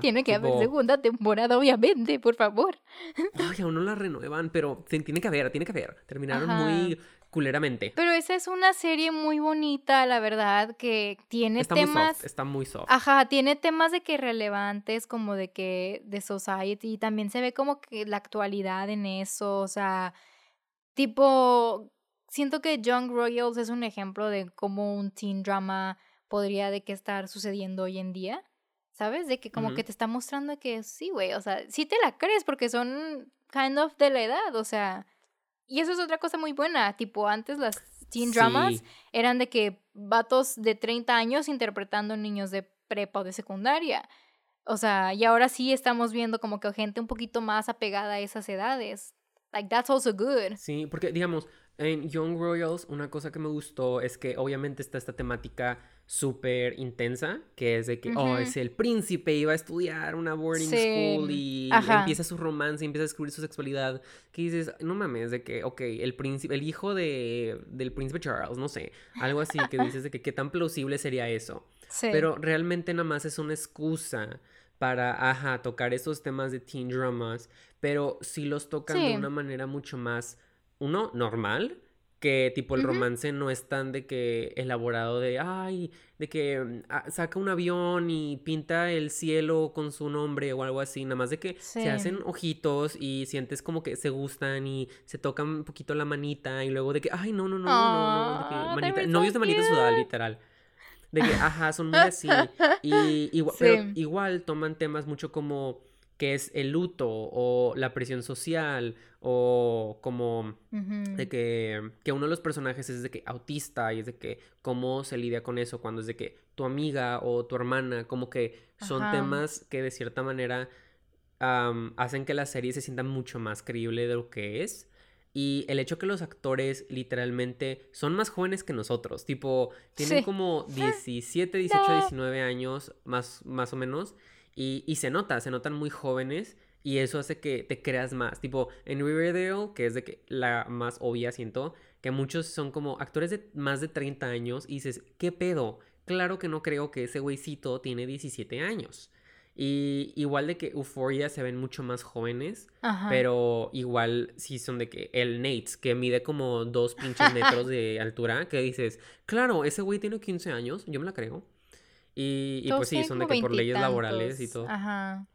Tiene que haber segunda temporada, obviamente, por favor. Ay, aún no la renuevan, pero tiene que haber, tiene que haber. Terminaron muy culeramente. Pero esa es una serie muy bonita, la verdad, que tiene está temas. Muy soft, está muy soft. Ajá, tiene temas de que relevantes, como de que de society, y también se ve como que la actualidad en eso, o sea, tipo, siento que Young Royals es un ejemplo de cómo un teen drama podría de que estar sucediendo hoy en día. ¿Sabes? De que como que te está mostrando que sí, güey, o sea, sí te la crees porque son kind of de la edad, o sea, y eso es otra cosa muy buena, tipo antes las teen dramas eran de que vatos de 30 años interpretando niños de prepa o de secundaria. O sea, y ahora sí estamos viendo como que gente un poquito más apegada a esas edades. Like, that's also good. Sí, porque digamos, en Young Royals, una cosa que me gustó es que obviamente está esta temática súper intensa, que es de que, oh, es el príncipe, iba a estudiar una boarding school y empieza su romance, empieza a descubrir su sexualidad, que dices, no mames, de que, ok, el príncipe, el hijo de, del príncipe Charles, no sé, algo así, que dices de que qué tan plausible sería eso. Pero realmente nada más es una excusa para, ajá, tocar esos temas de teen dramas, pero si los tocan de una manera mucho más, uno, normal, que tipo el romance no es tan de que elaborado de, ay, de que mm, ah, saca un avión y pinta el cielo con su nombre o algo así, nada más de que se hacen ojitos y sientes como que se gustan y se tocan un poquito la manita y luego de que, ay, no, no, no, no, no, de que ah, manita, novios de manita sudada, literal. De que, ajá, son muy así. Y, igual, pero igual toman temas mucho como que es el luto o la presión social o como de que, que, uno de los personajes es de que autista y es de que cómo se lidia con eso cuando es de que tu amiga o tu hermana, como que son temas que de cierta manera hacen que la serie se sienta mucho más creíble de lo que es. Y el hecho que los actores literalmente son más jóvenes que nosotros, tipo, tienen como 17, 18, 19 años más, más o menos. Y, se nota, se notan muy jóvenes y eso hace que te creas más. Tipo, en Riverdale, que es de que la más obvia, siento, que muchos son como actores de más de 30 años y dices, ¿qué pedo? Claro que no creo que ese güeycito tiene 17 años. Y igual de que Euphoria se ven mucho más jóvenes, pero igual sí son de que el Nates, que mide como dos pinches metros de altura, que dices, claro, ese güey tiene 15 años, yo me la creo. Y, pues sí, son de que por leyes laborales y todo. Ajá.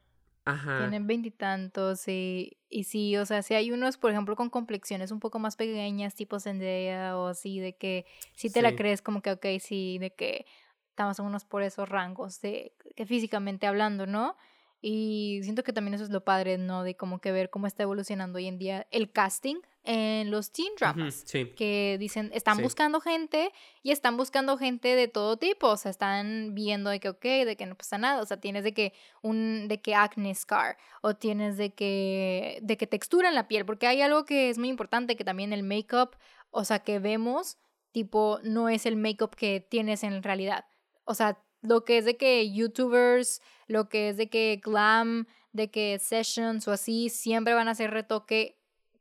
Ajá. Tienen veintitantos y, y sí, o sea, si hay unos, por ejemplo, con complexiones un poco más pequeñas, tipo Zendaya o así, de que si te la crees como que, ok, sí, de que estamos unos por esos rangos, de que físicamente hablando, ¿no? Y siento que también eso es lo padre, ¿no? De como que ver cómo está evolucionando hoy en día el casting en los teen dramas. Que dicen, están buscando gente y están buscando gente de todo tipo. O sea, están viendo de que, ok, de que no pasa nada. O sea, tienes de que un, de que acne scar o tienes de que, de que textura en la piel. Porque hay algo que es muy importante, que también el make-up, o sea, que vemos, tipo, no es el make-up que tienes en realidad. O sea, lo que es de que youtubers, lo que es de que glam, de que sessions o así, siempre van a hacer retoque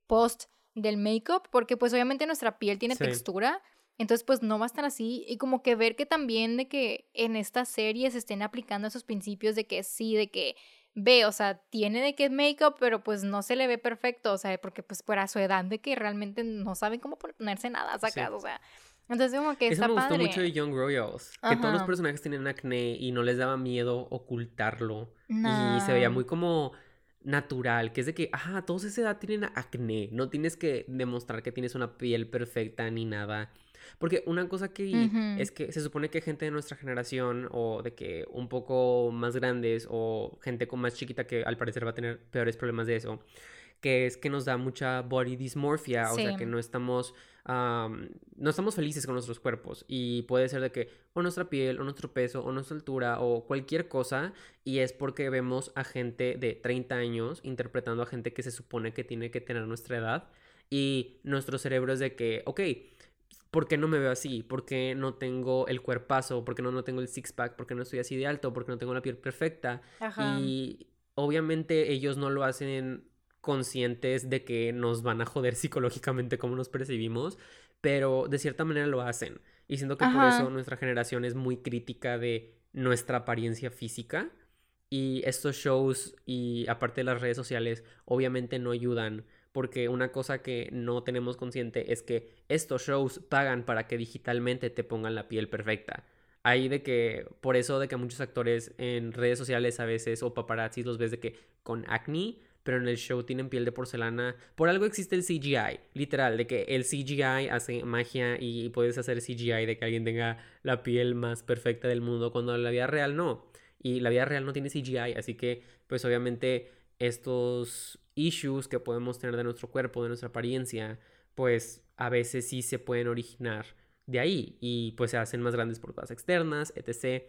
post del make-up, porque pues obviamente nuestra piel tiene Sí. textura, entonces pues no va a estar así y como que ver que también de que en estas series estén aplicando esos principios de que sí, de que ve, o sea, tiene de que make-up, pero pues no se le ve perfecto, o sea, porque pues para su edad de que realmente no saben cómo ponerse nada sacado, o sea, entonces como que Eso está me gustó padre. mucho de Young Royals. Que todos los Ajá. personajes tenían acné y no les daba miedo ocultarlo. Y se No. veía muy como natural, que es de que, ah, todos a esa edad tienen acné. No tienes que demostrar que tienes una piel perfecta ni nada. Porque una cosa que es que se supone que gente de nuestra generación o de que un poco más grandes o gente con más chiquita que al parecer va a tener peores problemas de eso, que es que nos da mucha body dysmorphia, o sea, que no estamos, no estamos felices con nuestros cuerpos y puede ser de que o nuestra piel o nuestro peso o nuestra altura o cualquier cosa y es porque vemos a gente de 30 años interpretando a gente que se supone que tiene que tener nuestra edad y nuestro cerebro es de que, ok, ¿por qué no me veo así? ¿Por qué no tengo el cuerpazo? ¿Por qué no, no tengo el six-pack? ¿Por qué no estoy así de alto? ¿Por qué no tengo la piel perfecta? Ajá. Y obviamente ellos no lo hacen conscientes de que nos van a joder psicológicamente como nos percibimos, pero de cierta manera lo hacen. Y siento que por eso nuestra generación es muy crítica de nuestra apariencia física. Y estos shows y aparte de las redes sociales obviamente no ayudan porque una cosa que no tenemos consciente es que estos shows pagan para que digitalmente te pongan la piel perfecta. Ahí de que, por eso de que muchos actores en redes sociales a veces o paparazzis los ves de que con acné, pero en el show tienen piel de porcelana. Por algo existe el CGI, literal, de que el CGI hace magia y puedes hacer CGI de que alguien tenga la piel más perfecta del mundo cuando en la vida real no. Y la vida real no tiene CGI, así que pues obviamente estos issues que podemos tener de nuestro cuerpo, de nuestra apariencia, pues a veces sí se pueden originar de ahí y pues se hacen más grandes por cosas externas, etc.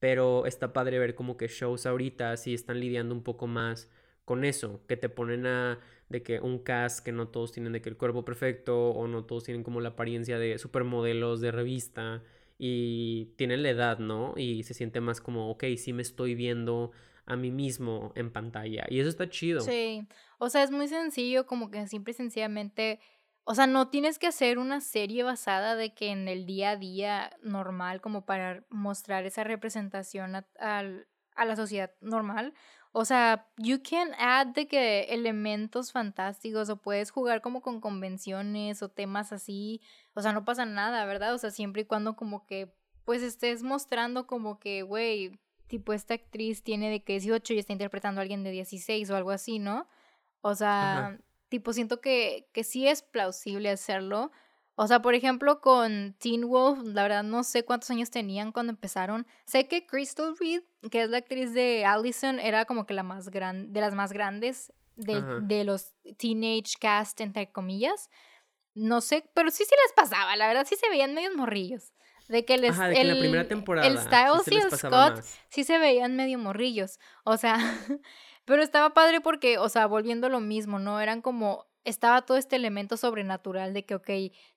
Pero está padre ver como que shows ahorita sí están lidiando un poco más con eso, que te ponen a de que un cast que no todos tienen de que el cuerpo perfecto o no todos tienen como la apariencia de supermodelos de revista y tienen la edad, ¿no? Y se siente más como, ok, sí me estoy viendo a mí mismo en pantalla y eso está chido. Sí, o sea, es muy sencillo, como que simple y sencillamente, o sea, no tienes que hacer una serie basada de que en el día a día normal, como para mostrar esa representación a, al- a la sociedad normal. O sea, you can add de que elementos fantásticos o puedes jugar como con convenciones o temas así. O sea, no pasa nada, ¿verdad? O sea, siempre y cuando como que pues estés mostrando como que, güey, tipo esta actriz tiene de que 18 y está interpretando a alguien de 16 o algo así, ¿no? O sea, Ajá. tipo siento que, que sí es plausible hacerlo. O sea, por ejemplo, con Teen Wolf, la verdad no sé cuántos años tenían cuando empezaron. Sé que Crystal Reed, que es la actriz de Allison, era como que la más gran, de las más grandes de, de los teenage cast, entre comillas. No sé, pero sí sí les pasaba, la verdad sí se veían medios morrillos. De que les, Ajá, de que en la primera el- temporada el Styles sí y se el Scott más. sí se veían medio morrillos. O sea, pero estaba padre porque, o sea, volviendo a lo mismo, ¿no? Eran como, estaba todo este elemento sobrenatural de que, ok,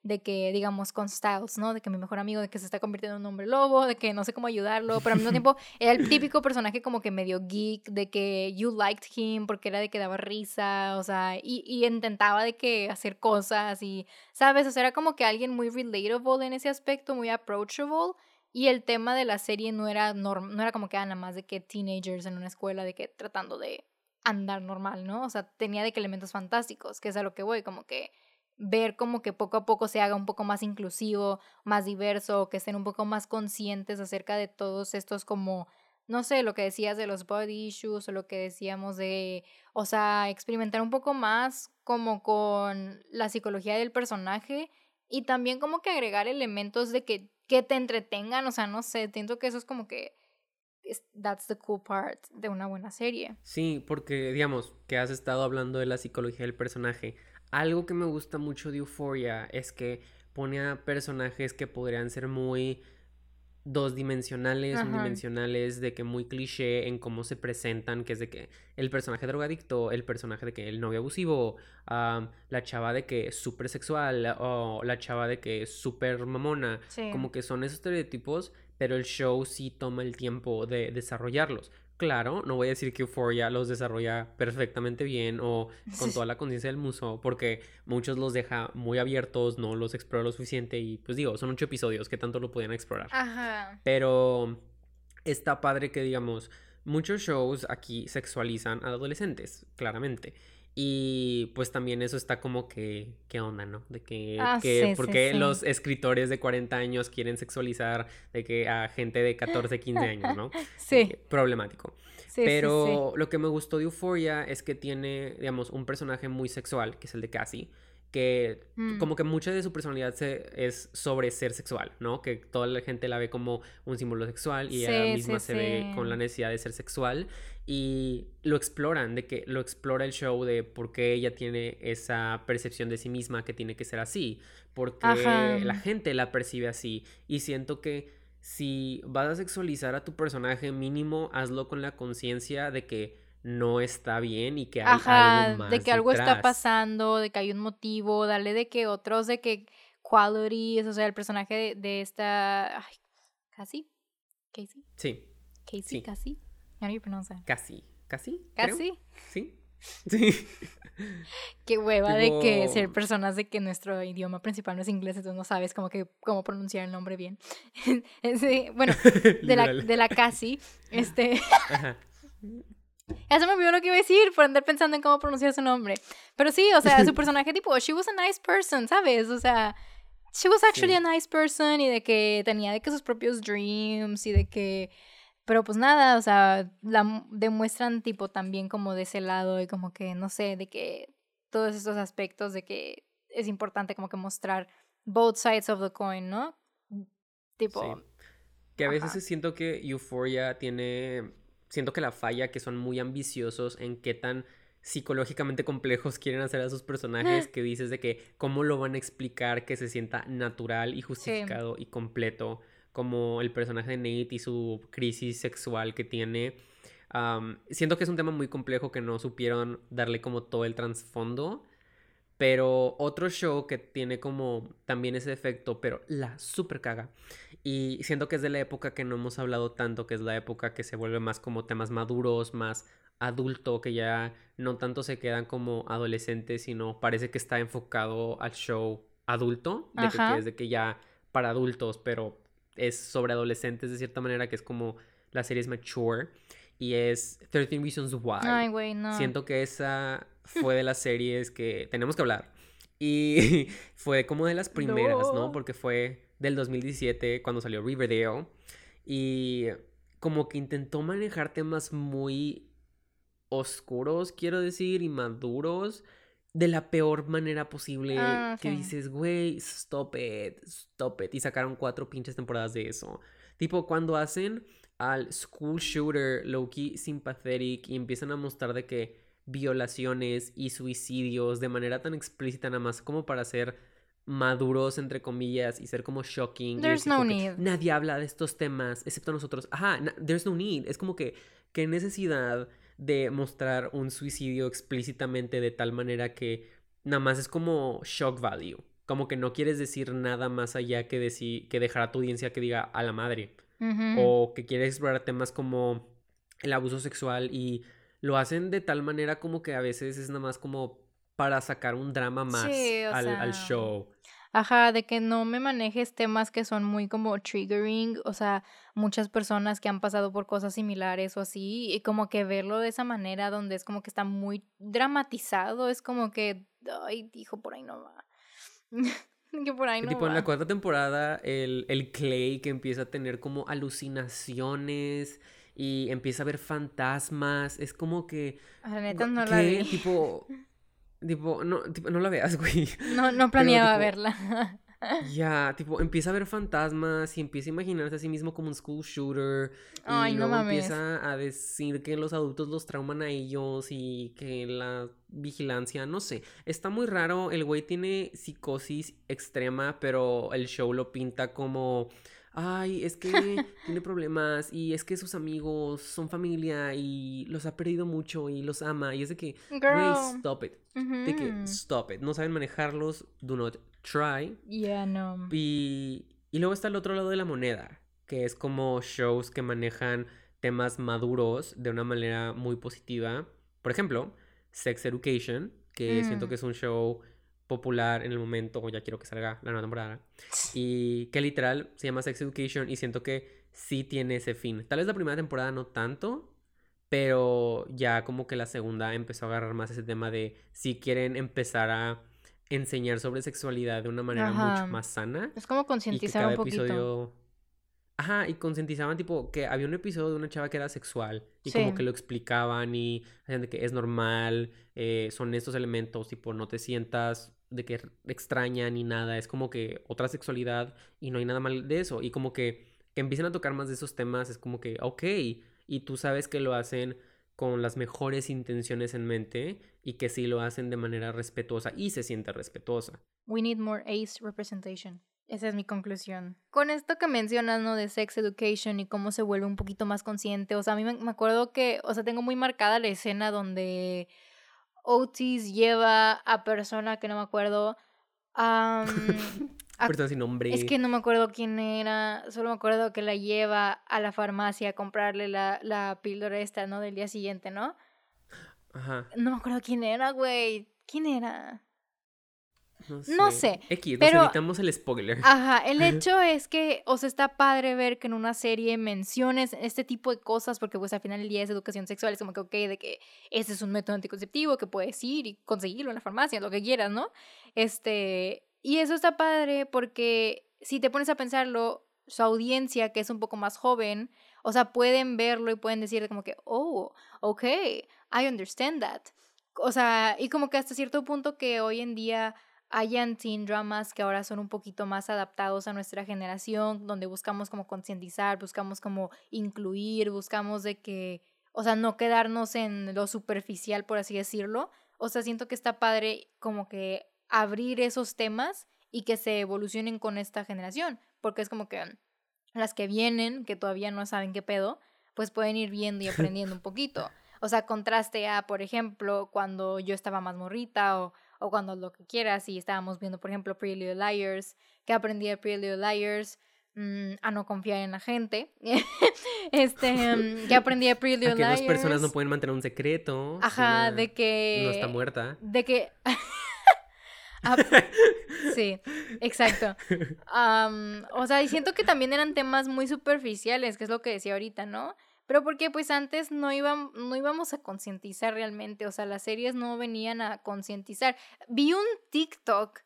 de que, digamos, con Styles, ¿no? De que mi mejor amigo, de que se está convirtiendo en un hombre lobo, de que no sé cómo ayudarlo, pero al mismo tiempo era el típico personaje como que medio geek, de que you liked him porque era de que daba risa, o sea, y, y intentaba de que hacer cosas y, ¿sabes? O sea, era como que alguien muy relatable en ese aspecto, muy approachable. Y el tema de la serie no era, norm no era como que ah, nada más de que teenagers en una escuela, de que tratando de andar normal, ¿no? O sea, tenía de que elementos fantásticos, que es a lo que voy, como que ver como que poco a poco se haga un poco más inclusivo, más diverso, que estén un poco más conscientes acerca de todos estos como, no sé, lo que decías de los body issues o lo que decíamos de, o sea, experimentar un poco más como con la psicología del personaje y también como que agregar elementos de que, que te entretengan, o sea, no sé, siento que eso es como que that's the cool part de una buena serie. Sí, porque digamos que has estado hablando de la psicología del personaje. Algo que me gusta mucho de Euphoria es que pone a personajes que podrían ser muy dos dimensionales, Ajá. unidimensionales, de que muy cliché en cómo se presentan, que es de que el personaje drogadicto, el personaje de que el novio abusivo, la chava de que es súper sexual o la chava de que es súper mamona, Sí. como que son esos estereotipos, pero el show sí toma el tiempo de desarrollarlos. Claro, no voy a decir que Euphoria los desarrolla perfectamente bien o con toda la conciencia del muso, porque muchos los deja muy abiertos, no los explora lo suficiente y pues digo, son ocho episodios que tanto lo podían explorar. Ajá. Pero está padre que digamos, muchos shows aquí sexualizan a adolescentes, claramente. Y pues también eso está como que, ¿qué onda, no? De que, Ah, que sí, sí, ¿por qué sí. los escritores de 40 años quieren sexualizar de que a gente de 14, 15 años, ¿no? Sí, Problemático. sí, sí, Pero lo que me gustó de Euphoria es que tiene, digamos, un personaje muy sexual, que es el de Cassie, que Mm. como que mucha de su personalidad se, es sobre ser sexual, ¿no? Que toda la gente la ve como un símbolo sexual y ella misma sí, se ve con la necesidad de ser sexual y lo exploran, de que lo explora el show de por qué ella tiene esa percepción de sí misma que tiene que ser así, porque Ajá. la gente la percibe así y siento que si vas a sexualizar a tu personaje mínimo, hazlo con la conciencia de que no está bien y que hay Ajá, algo más de que algo está pasando, de que hay un motivo, dale de que otros, de que qualities, o sea, el personaje de, de esta, ay, Cassie, Casey, Sí, Casey, Sí. Cassie, how do you pronounce that? casi, casi. Cassie, Sí. Sí. qué hueva de que ser personas de que nuestro idioma principal no es inglés, entonces no sabes como que cómo pronunciar el nombre bien. Bueno, de la, de la Cassie, este, Ajá. Se me olvidó lo que iba a decir por andar pensando en cómo pronunciar su nombre. Pero sí, o sea, su personaje tipo, she was a nice person, ¿sabes? O sea, she was actually Sí. a nice person y de que tenía de que sus propios dreams y de que... Pero pues nada, o sea, la mu- demuestran tipo también como de ese lado y como que, no sé, de que todos estos aspectos de que es importante como que mostrar both sides of the coin, ¿no? Tipo, Sí. Que a veces Ajá. siento que Euphoria tiene. Siento que la falla que son muy ambiciosos en qué tan psicológicamente complejos quieren hacer a sus personajes que dices de que cómo lo van a explicar que se sienta natural y justificado y completo como el personaje de Nate y su crisis sexual que tiene. Siento que es un tema muy complejo que no supieron darle como todo el trasfondo. Pero otro show que tiene como también ese efecto, pero la super caga. Y siento que es de la época que no hemos hablado tanto, que es la época que se vuelve más como temas maduros, más adulto, que ya no tanto se quedan como adolescentes, sino parece que está enfocado al show adulto, de que, que es de que ya para adultos, pero es sobre adolescentes de cierta manera, que es como la serie es mature y es 13 Reasons Why. ay, güey, no. Siento que esa fue de las series que tenemos que hablar. Y fue como de las primeras, ¿no? No. Porque fue del 2017 cuando salió Riverdale. Y como que intentó manejar temas muy oscuros, quiero decir, y maduros de la peor manera posible. Ah, que dices, güey, stop it, stop it. Y sacaron cuatro pinches temporadas de eso. Tipo, cuando hacen al school shooter Loki sympathetic y empiezan a mostrar de que violaciones y suicidios de manera tan explícita nada más como para ser maduros entre comillas y ser como shocking. There's no need. nadie habla de estos temas excepto nosotros. Ajá there's no need. Es como que qué necesidad de mostrar un suicidio explícitamente de tal manera que nada más es como shock value como que no quieres decir nada más allá que decir que dejar a tu audiencia que diga a la madre o que quiere explorar temas como el abuso sexual y lo hacen de tal manera como que a veces es nada más como para sacar un drama más Sí, al, show. Ajá, de que no me manejes temas que son muy como triggering, o sea, muchas personas que han pasado por cosas similares o así, y como que verlo de esa manera donde es como que está muy dramatizado, es como que, ay, dijo, por ahí no va. que por ahí no tipo en la cuarta temporada el, el Clay que empieza a tener como alucinaciones y empieza a ver fantasmas, es como que... La neta no la. Tipo, tipo, no, tipo, no la veas, güey. No, no planeaba tipo, verla. Ya, tipo, empieza a ver fantasmas y empieza a imaginarse a sí mismo como un school shooter. Ay, y no luego mames. empieza a decir que los adultos los trauman a ellos y que la vigilancia, no sé. Está muy raro. El güey tiene psicosis extrema, pero el show lo pinta como. Ay, es que tiene problemas y es que sus amigos son familia y los ha perdido mucho y los ama. Y es de que, güey, stop it. De que, stop it. No saben manejarlos, do not try. Ya no. Y, y luego está el otro lado de la moneda, que es como shows que manejan temas maduros de una manera muy positiva. Por ejemplo, Sex Education, que siento Mm. que es un show popular en el momento, o ya quiero que salga la nueva temporada, y que literal se llama Sex Education y siento que sí tiene ese fin. Tal vez la primera temporada no tanto, pero ya como que la segunda empezó a agarrar más ese tema de si quieren empezar a enseñar sobre sexualidad de una manera Ajá. mucho más sana Es como concientizar un poquito. episodio Ajá, y concientizaban tipo que había un episodio de una chava que era sexual y como que lo explicaban y hacían de que es normal, eh, son estos elementos, tipo no te sientas de que extraña ni nada, es como que otra sexualidad y no hay nada mal de eso y como que, que empiecen a tocar más de esos temas es como que, ok, y tú sabes que lo hacen con las mejores intenciones en mente y que sí lo hacen de manera respetuosa y se siente respetuosa. We need more ace representation. Esa es mi conclusión. Con esto que mencionas, ¿no? De sex education y cómo se vuelve un poquito más consciente. O sea, a mí me, me acuerdo que, o sea, tengo muy marcada la escena donde Otis lleva a persona que no me acuerdo. am, a- Persona sin nombre. es que no me acuerdo quién era, solo me acuerdo que la lleva a la farmacia a comprarle la, la píldora esta, ¿no? Del día siguiente, ¿no? Ajá. No me acuerdo quién era, güey. ¿Quién era? No No sé. X, pero- nos evitamos el spoiler. Ajá, el hecho es que, o sea, está padre ver que en una serie menciones este tipo de cosas, porque pues al final del día es educación sexual, es como que, ok, de que ese es un método anticonceptivo que puedes ir y conseguirlo en la farmacia, lo que quieras, ¿no? Este, y eso está padre porque si te pones a pensarlo, su audiencia, que es un poco más joven, o sea, pueden verlo y pueden decir como que, oh, ok, I understand that. O sea, y como que hasta cierto punto que hoy en día hayan teen dramas que ahora son un poquito más adaptados a nuestra generación, donde buscamos como concientizar, buscamos como incluir, buscamos de que, o sea, no quedarnos en lo superficial, por así decirlo. O sea, siento que está padre como que abrir esos temas y que se evolucionen con esta generación, porque es como que las que vienen, que todavía no saben qué pedo, pues pueden ir viendo y aprendiendo un poquito. O sea, contraste a, por ejemplo, cuando yo estaba más morrita o, o cuando lo que quieras y estábamos viendo, por ejemplo, Pretty Little Liars, que aprendí de Pretty Little Liars mm, a no confiar en la gente. este, mm, que aprendí de Pretty A que Liars. dos personas no pueden mantener un secreto. Ajá, de que... No está muerta. De que... Ah, sí, exacto. Am, o sea, y siento que también eran temas muy superficiales, que es lo que decía ahorita, ¿no? Pero porque pues antes no, íbam- no íbamos a concientizar realmente, o sea, las series no venían a concientizar. Vi un TikTok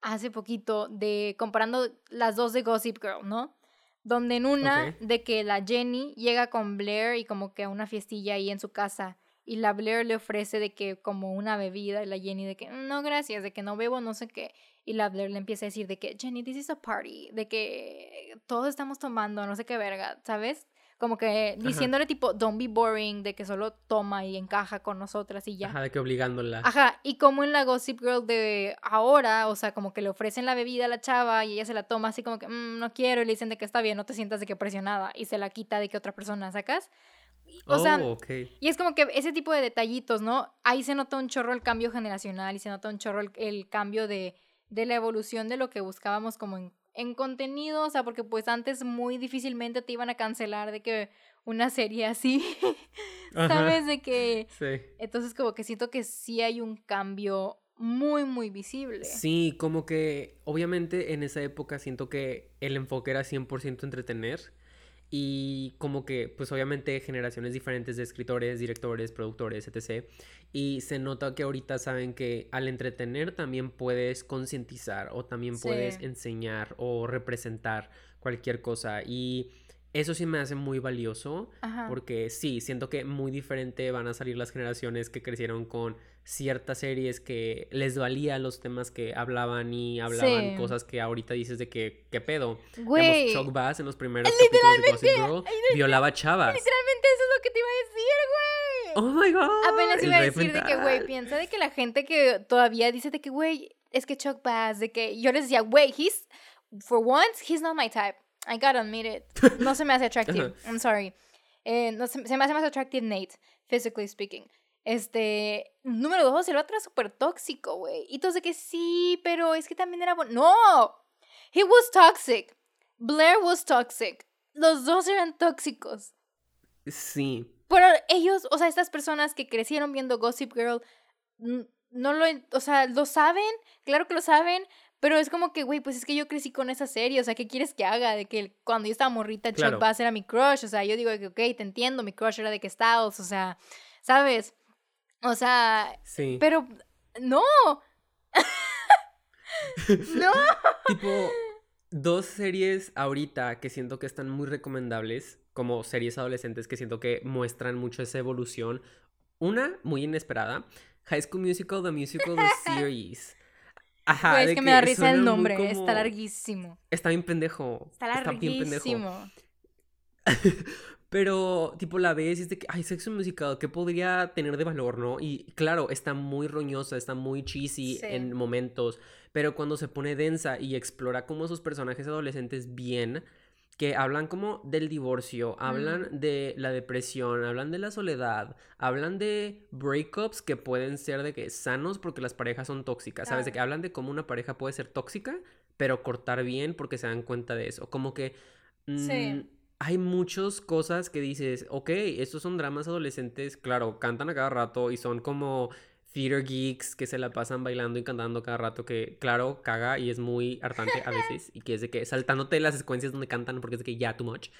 hace poquito de comparando las dos de Gossip Girl, ¿no? Donde en una de que la Jenny llega con Blair y como que a una fiestilla ahí en su casa y la Blair le ofrece de que como una bebida y la Jenny de que "Mm, no gracias, de que no bebo, no sé qué. Y la Blair le empieza a decir de que Jenny, this is a party, de que todos estamos tomando, no sé qué verga, ¿sabes? Como que diciéndole tipo, don't be boring, de que solo toma y encaja con nosotras y ya. Ajá, de que obligándola. Ajá, y como en la Gossip Girl de ahora, o sea, como que le ofrecen la bebida a la chava y ella se la toma así como que, "Mm, no quiero, y le dicen de que está bien, no te sientas de que presionada, y se la quita de que otra persona sacas. O sea, oh, ok. y es como que ese tipo de detallitos, ¿no? Ahí se nota un chorro el cambio generacional y se nota un chorro el, el cambio de, de la evolución de lo que buscábamos como en, en contenido, o sea, porque pues antes muy difícilmente te iban a cancelar de que una serie así, Ajá. ¿sabes? De que... Sí. Entonces como que siento que sí hay un cambio muy, muy visible. Sí, como que obviamente en esa época siento que el enfoque era 100% entretener y como que pues obviamente generaciones diferentes de escritores, directores, productores, etc. Y se nota que ahorita saben que al entretener también puedes concientizar o también puedes enseñar o representar cualquier cosa y eso sí me hace muy valioso Ajá. porque sí, siento que muy diferente van a salir las generaciones que crecieron con ciertas series que les valía los temas que hablaban y hablaban Sí. cosas que ahorita dices de que, ¿qué pedo? Güey, Digamos, Chuck Bass en los primeros capítulos de Gossip Girl violaba chavas. literalmente eso es lo que te iba a decir, güey. Oh my god. Apenas iba a decir de que, güey, piensa de que la gente que todavía dice de que, güey, es que Chuck Bass, de que yo les decía, güey, he's, for once, he's not my type. I gotta admit it. No se me hace attractive. I'm sorry. Eh, no, se, se me hace más attractive Nate, physically speaking. Este, número dos, el otro es súper tóxico, güey. Y de que sí, pero es que también era bueno. ¡No! He was toxic. Blair was toxic. Los dos eran tóxicos. Sí. Pero ellos, o sea, estas personas que crecieron viendo Gossip Girl, no lo, o sea, lo saben, claro que lo saben, pero es como que, güey, pues es que yo crecí con esa serie, o sea, ¿qué quieres que haga? De que cuando yo estaba morrita, Chuck Bass era mi crush, o sea, yo digo que, ok, te entiendo, mi crush era de que Styles, o sea, ¿sabes? O sea, sí. pero no. no. tipo, dos series ahorita que siento que están muy recomendables, como series adolescentes que siento que muestran mucho esa evolución. Una, muy inesperada, High School Musical, The Musical, The Series. Ajá, es que, me da risa el nombre, está larguísimo. Está bien pendejo. Está larguísimo. Está bien pendejo. Pero, tipo, la ves y es de que, ay, sexo musical, ¿qué podría tener de valor, no? Y claro, está muy roñosa, está muy cheesy en momentos, pero cuando se pone densa y explora como esos personajes adolescentes bien, que hablan como del divorcio, hablan de la depresión, hablan de la soledad, hablan de breakups que pueden ser de que sanos porque las parejas son tóxicas, ¿sabes? De que hablan de cómo una pareja puede ser tóxica, pero cortar bien porque se dan cuenta de eso. Como que mm, hay muchas cosas que dices, ok, estos son dramas adolescentes, claro, cantan a cada rato y son como theater geeks que se la pasan bailando y cantando cada rato, que claro, caga y es muy hartante a veces, y que es de que saltándote las secuencias donde cantan porque es de que ya too much.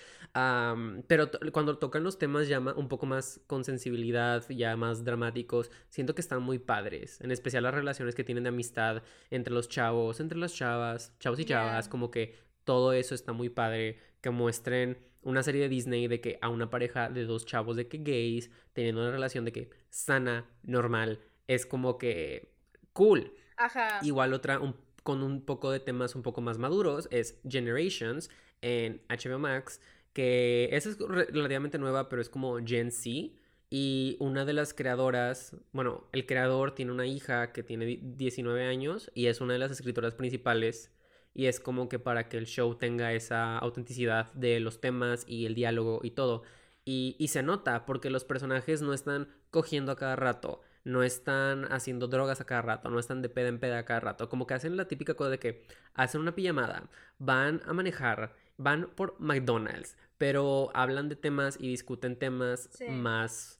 pero cuando tocan los temas ya un poco más con sensibilidad, ya más dramáticos, siento que están muy padres, en especial las relaciones que tienen de amistad entre los chavos, entre las chavas, chavos y chavas, como que todo eso está muy padre, que muestren una serie de Disney de que a una pareja de dos chavos de que gays, teniendo una relación de que sana, normal, es como que cool. Ajá. Igual otra con un poco de temas un poco más maduros es Generations en HBO Max, que esa es relativamente nueva, pero es como Gen Z. Y una de las creadoras, bueno, el creador tiene una hija que tiene 19 años y es una de las escritoras principales. Y es como que para que el show tenga esa autenticidad de los temas y el diálogo y todo. Y, y se nota porque los personajes no están cogiendo a cada rato no están haciendo drogas a cada rato, no están de peda en peda a cada rato, como que hacen la típica cosa de que hacen una pijamada, van a manejar, van por McDonald's, pero hablan de temas y discuten temas más...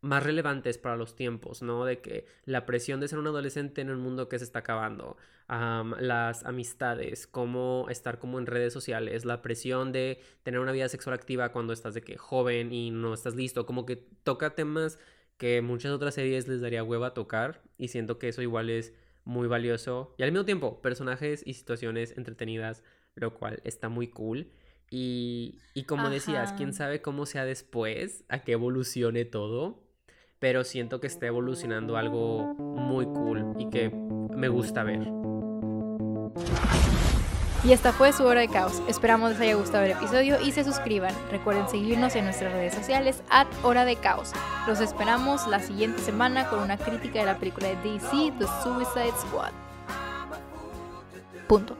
más relevantes para los tiempos, ¿no? De que la presión de ser un adolescente en un mundo que se está acabando, las amistades, cómo estar como en redes sociales, la presión de tener una vida sexual activa cuando estás de que joven y no estás listo, como que toca temas que muchas otras series les daría hueva tocar y siento que eso igual es muy valioso y al mismo tiempo personajes y situaciones entretenidas, lo cual está muy cool. Y, y como decías, quién sabe cómo sea después, a qué evolucione todo, pero siento que está evolucionando algo muy cool y que me gusta ver. Y esta fue su hora de caos. Esperamos les haya gustado el episodio y se suscriban. Recuerden seguirnos en nuestras redes sociales at hora de caos. Los esperamos la siguiente semana con una crítica de la película de DC, The Suicide Squad. Punto.